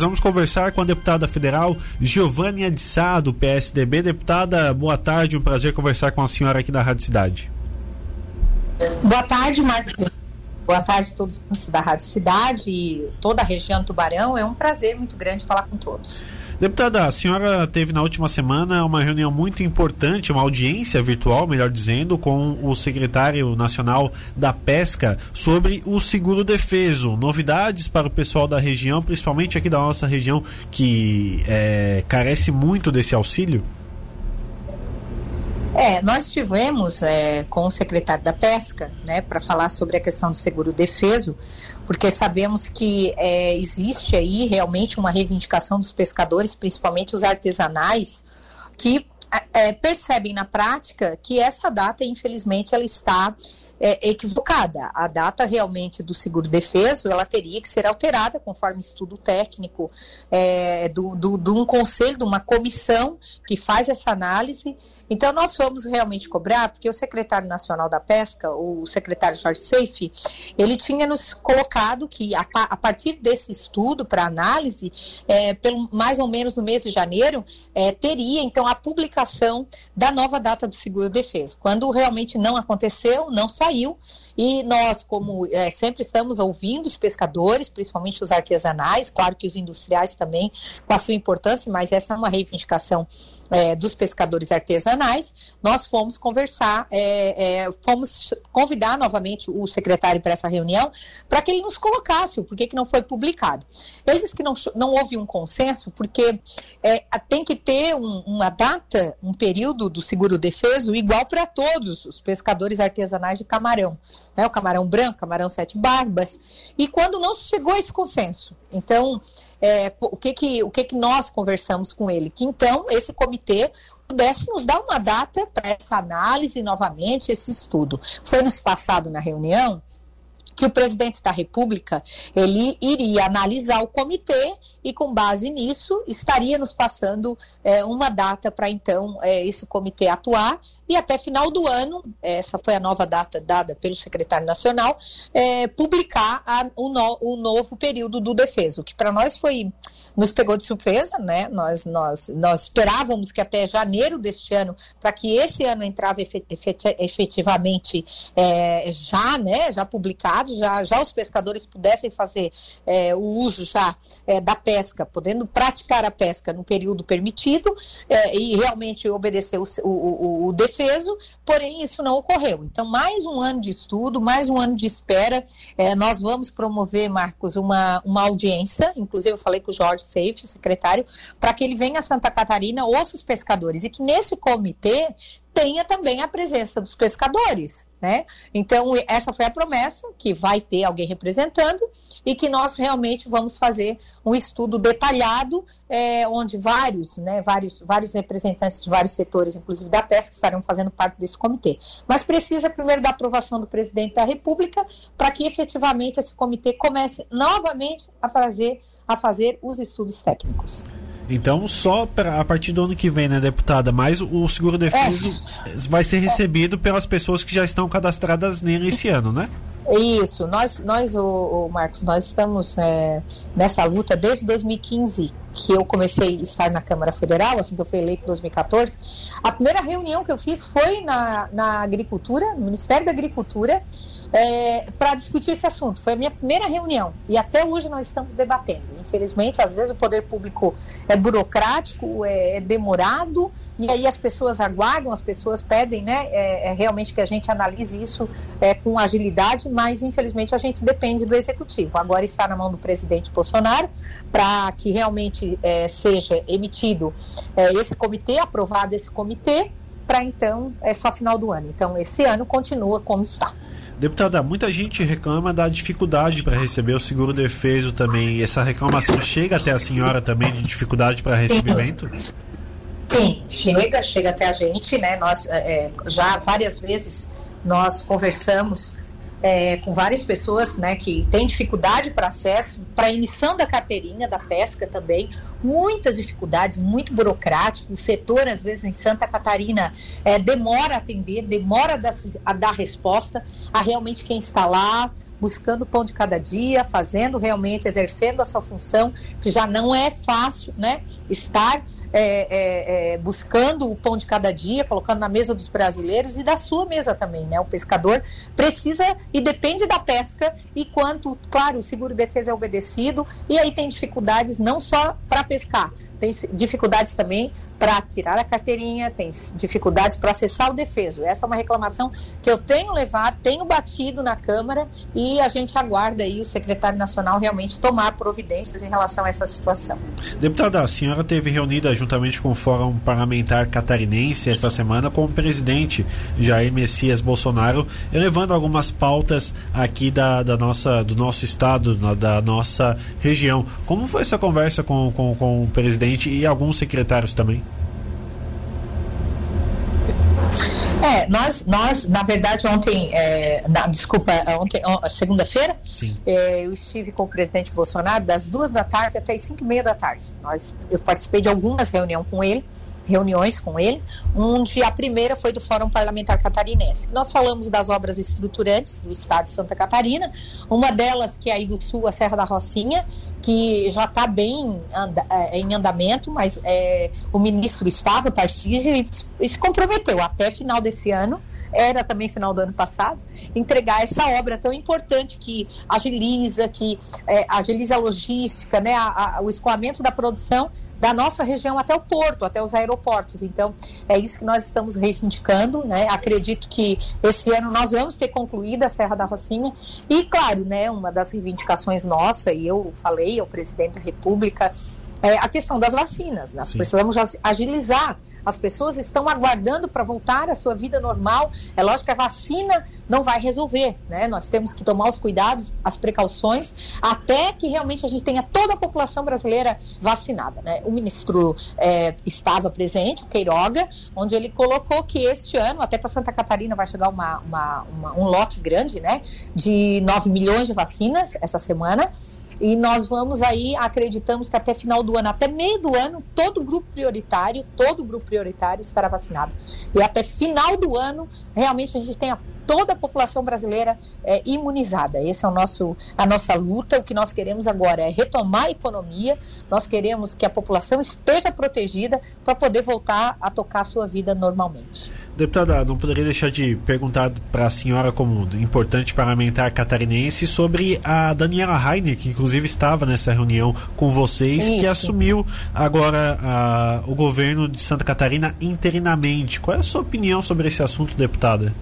Vamos conversar com a deputada federal Giovanni Sá, do PSDB. Deputada, boa tarde, um prazer conversar com a senhora aqui da Rádio Cidade. Boa tarde, Marcos. Boa tarde a todos da Rádio Cidade e toda a região do Tubarão. É um prazer muito grande falar com todos. Deputada, a senhora teve na última semana uma reunião muito importante, uma audiência virtual, melhor dizendo, com o secretário nacional da Pesca sobre o seguro defeso. Novidades para o pessoal da região, principalmente aqui da nossa região, que é, carece muito desse auxílio? É, nós tivemos é, com o secretário da Pesca, né, para falar sobre a questão do seguro defeso, porque sabemos que é, existe aí realmente uma reivindicação dos pescadores, principalmente os artesanais, que é, percebem na prática que essa data, infelizmente, ela está é, equivocada. A data realmente do seguro defeso ela teria que ser alterada conforme estudo técnico é, do, do, de um conselho, de uma comissão que faz essa análise. Então, nós fomos realmente cobrar, porque o secretário nacional da pesca, o secretário Jorge Seife, ele tinha nos colocado que, a, a partir desse estudo para análise, é, pelo, mais ou menos no mês de janeiro, é, teria, então, a publicação da nova data do seguro defeso. Quando realmente não aconteceu, não saiu, e nós, como é, sempre estamos ouvindo os pescadores, principalmente os artesanais, claro que os industriais também, com a sua importância, mas essa é uma reivindicação é, dos pescadores artesanais, nós fomos conversar, é, é, fomos convidar novamente o secretário para essa reunião, para que ele nos colocasse o porquê que não foi publicado. Ele disse que não, não houve um consenso, porque é, tem que ter um, uma data, um período do seguro defeso igual para todos os pescadores artesanais de camarão. Né, o camarão branco, camarão sete barbas, e quando não chegou a esse consenso. Então, é, o, que, que, o que, que nós conversamos com ele? Que então esse comitê pudesse nos dar uma data para essa análise novamente, esse estudo. Foi nos passado na reunião que o presidente da República ele iria analisar o comitê e com base nisso estaria nos passando é, uma data para então é, esse comitê atuar e até final do ano, essa foi a nova data dada pelo secretário nacional, é, publicar a, o, no, o, novo período do defeso, que para nós foi, nos pegou de surpresa, né? Nós, nós, nós esperávamos que até janeiro deste ano, para que esse ano entrava efetivamente é, já, né, já publicado, já, já os pescadores pudessem fazer é, o uso já é, da pesca, podendo praticar a pesca no período permitido é, e realmente obedecer o, o, o, defeso porém isso não ocorreu. Então, mais um ano de estudo, mais um ano de espera. É, nós vamos promover, Marcos, uma, uma audiência, inclusive eu falei com o Jorge Seif, secretário, para que ele venha a Santa Catarina, ouça os pescadores, e que nesse comitê tenha também a presença dos pescadores, né? Então, essa foi a promessa, que vai ter alguém representando e que nós realmente vamos fazer um estudo detalhado, é, onde vários, né, vários, vários representantes de vários setores, inclusive da pesca, estarão fazendo parte desse comitê. Mas precisa primeiro da aprovação do presidente da República para que efetivamente esse comitê comece novamente a fazer, a fazer os estudos técnicos. Então, só pra, a partir do ano que vem, né, deputada? Mas o seguro defeso é. vai ser recebido pelas pessoas que já estão cadastradas nele esse ano, né? Isso, nós, nós o, o Marcos, nós estamos é, nessa luta desde 2015, que eu comecei a estar na Câmara Federal, assim que eu fui eleito em 2014. A primeira reunião que eu fiz foi na, na Agricultura, no Ministério da Agricultura, é, para discutir esse assunto. Foi a minha primeira reunião e até hoje nós estamos debatendo. Infelizmente, às vezes o poder público é burocrático, é, é demorado e aí as pessoas aguardam, as pessoas pedem, né, é, é realmente que a gente analise isso é, com agilidade, mas infelizmente a gente depende do executivo. Agora está na mão do presidente Bolsonaro para que realmente é, seja emitido esse comitê, aprovado esse comitê, para então é só final do ano. Então esse ano continua como está. Deputada, muita gente reclama da dificuldade para receber o seguro defeso também. Essa reclamação chega até a senhora também de dificuldade para recebimento? Sim, chega, chega até a gente, né? Nós é, já várias vezes nós conversamos é, com várias pessoas né, que têm dificuldade para acesso, para emissão da carteirinha da pesca também, muitas dificuldades, muito burocrático. O setor, às vezes, em Santa Catarina, é, demora a atender, demora a dar, a dar resposta a realmente quem está lá, buscando o pão de cada dia, fazendo realmente, exercendo a sua função, que já não é fácil, né? Estar é, é, é, buscando o pão de cada dia, colocando na mesa dos brasileiros e da sua mesa também, né? O pescador precisa e depende da pesca e quanto, claro, o seguro de defesa é obedecido e aí tem dificuldades não só para pescar, tem dificuldades também para tirar a carteirinha, tem dificuldades para acessar o defeso. Essa é uma reclamação que eu tenho levado, tenho batido na Câmara e a gente aguarda aí o secretário nacional realmente tomar providências em relação a essa situação. Deputada, a senhora teve reunida juntamente com o Fórum Parlamentar Catarinense esta semana com o presidente Jair Messias Bolsonaro, elevando algumas pautas aqui da, da nossa, do nosso estado, da nossa região. Como foi essa conversa com, com, com o presidente e alguns secretários também? É, nós, nós na verdade, ontem, é, na, desculpa, ontem, segunda-feira, é, eu estive com o presidente Bolsonaro das duas da tarde até as cinco e meia da tarde. Nós, eu participei de algumas reuniões com ele reuniões com ele, onde a primeira foi do Fórum Parlamentar Catarinense. Nós falamos das obras estruturantes do estado de Santa Catarina, uma delas que é aí do sul, a Serra da Rocinha, que já está bem anda, é, em andamento, mas é, o ministro estava, Tarcísio, e se comprometeu até final desse ano, era também final do ano passado, entregar essa obra tão importante que agiliza, que é, agiliza a logística, né, a, a, o escoamento da produção da nossa região até o porto, até os aeroportos. Então, é isso que nós estamos reivindicando, né? Acredito que esse ano nós vamos ter concluído a Serra da Rocinha e, claro, né, uma das reivindicações nossa, e eu falei ao presidente da República, é a questão das vacinas. Nós Sim. precisamos agilizar as pessoas estão aguardando para voltar à sua vida normal. É lógico que a vacina não vai resolver, né? Nós temos que tomar os cuidados, as precauções, até que realmente a gente tenha toda a população brasileira vacinada, né? O ministro é, estava presente, o Queiroga, onde ele colocou que este ano, até para Santa Catarina, vai chegar uma, uma, uma, um lote grande, né? De 9 milhões de vacinas essa semana. E nós vamos aí, acreditamos que até final do ano, até meio do ano, todo grupo prioritário, todo grupo prioritário estará vacinado. E até final do ano, realmente a gente tem a toda a população brasileira é, imunizada. Esse é o nosso, a nossa luta. O que nós queremos agora é retomar a economia. Nós queremos que a população esteja protegida para poder voltar a tocar a sua vida normalmente. Deputada, não poderia deixar de perguntar para a senhora, como importante parlamentar catarinense, sobre a Daniela Rainer, que inclusive estava nessa reunião com vocês, Isso. que assumiu agora a, o governo de Santa Catarina interinamente. Qual é a sua opinião sobre esse assunto, deputada?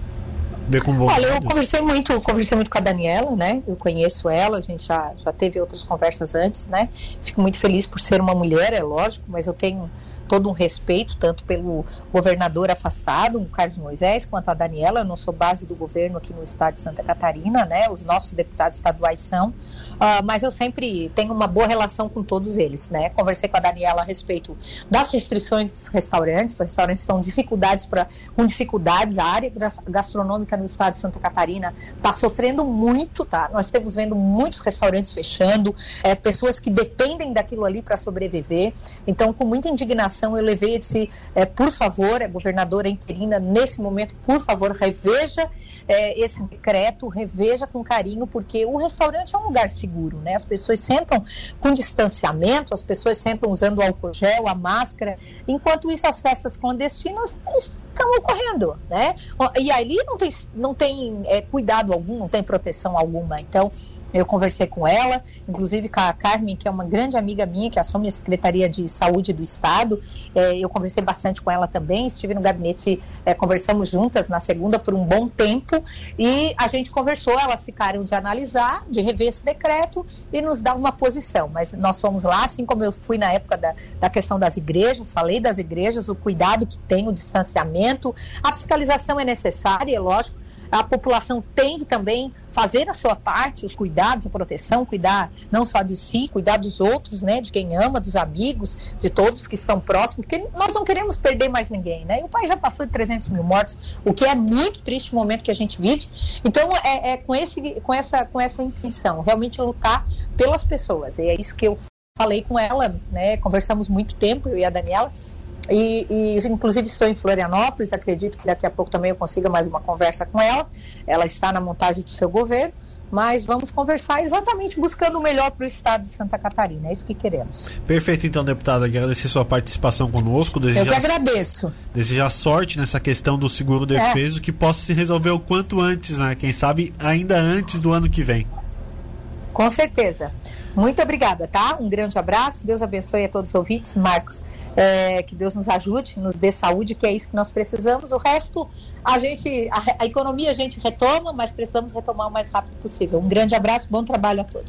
Ver com você. Olha, eu conversei muito, conversei muito com a Daniela, né? Eu conheço ela, a gente já, já teve outras conversas antes, né? Fico muito feliz por ser uma mulher, é lógico, mas eu tenho todo um respeito, tanto pelo governador afastado, o Carlos Moisés, quanto a Daniela. Eu não sou base do governo aqui no estado de Santa Catarina, né? Os nossos deputados estaduais são, uh, mas eu sempre tenho uma boa relação com todos eles, né? Conversei com a Daniela a respeito das restrições dos restaurantes. Os restaurantes estão dificuldades com dificuldades. A área gastronômica no estado de Santa Catarina está sofrendo muito, tá? Nós estamos vendo muitos restaurantes fechando, é, pessoas que dependem daquilo ali para sobreviver. Então, com muita indignação eu levei e disse, é, por favor, a governadora interina, nesse momento, por favor, reveja é, esse decreto, reveja com carinho, porque o restaurante é um lugar seguro, né? As pessoas sentam com distanciamento, as pessoas sentam usando o álcool gel, a máscara, enquanto isso as festas clandestinas estão ocorrendo, né? E ali não tem, não tem é, cuidado algum, não tem proteção alguma. Então, eu conversei com ela, inclusive com a Carmen, que é uma grande amiga minha, que assume a Secretaria de Saúde do Estado. É, eu conversei bastante com ela também, estive no gabinete, é, conversamos juntas na segunda por um bom tempo e a gente conversou, elas ficaram de analisar, de rever esse decreto e nos dar uma posição. Mas nós fomos lá, assim como eu fui na época da, da questão das igrejas, falei das igrejas, o cuidado que tem, o distanciamento, a fiscalização é necessária, é lógico, a população tem que também fazer a sua parte, os cuidados, a proteção, cuidar não só de si, cuidar dos outros, né, de quem ama, dos amigos, de todos que estão próximos, porque nós não queremos perder mais ninguém, né? E o país já passou de 300 mil mortos, o que é muito triste o momento que a gente vive. Então, é, é com, esse, com, essa, com essa intenção, realmente lutar pelas pessoas. E é isso que eu falei com ela, né? Conversamos muito tempo, eu e a Daniela, e, e, inclusive estou em Florianópolis, acredito que daqui a pouco também eu consiga mais uma conversa com ela. Ela está na montagem do seu governo, mas vamos conversar exatamente buscando o melhor para o estado de Santa Catarina. É isso que queremos. Perfeito, então, deputada. Agradecer sua participação conosco. Desejar, Eu que agradeço. Desejar sorte nessa questão do seguro defeso, é. que possa se resolver o quanto antes, né? Quem sabe ainda antes do ano que vem. Com certeza. Muito obrigada, tá? Um grande abraço, Deus abençoe a todos os ouvintes. Marcos, é, que Deus nos ajude, nos dê saúde, que é isso que nós precisamos. O resto, a gente, a, a economia a gente retoma, mas precisamos retomar o mais rápido possível. Um grande abraço, bom trabalho a todos.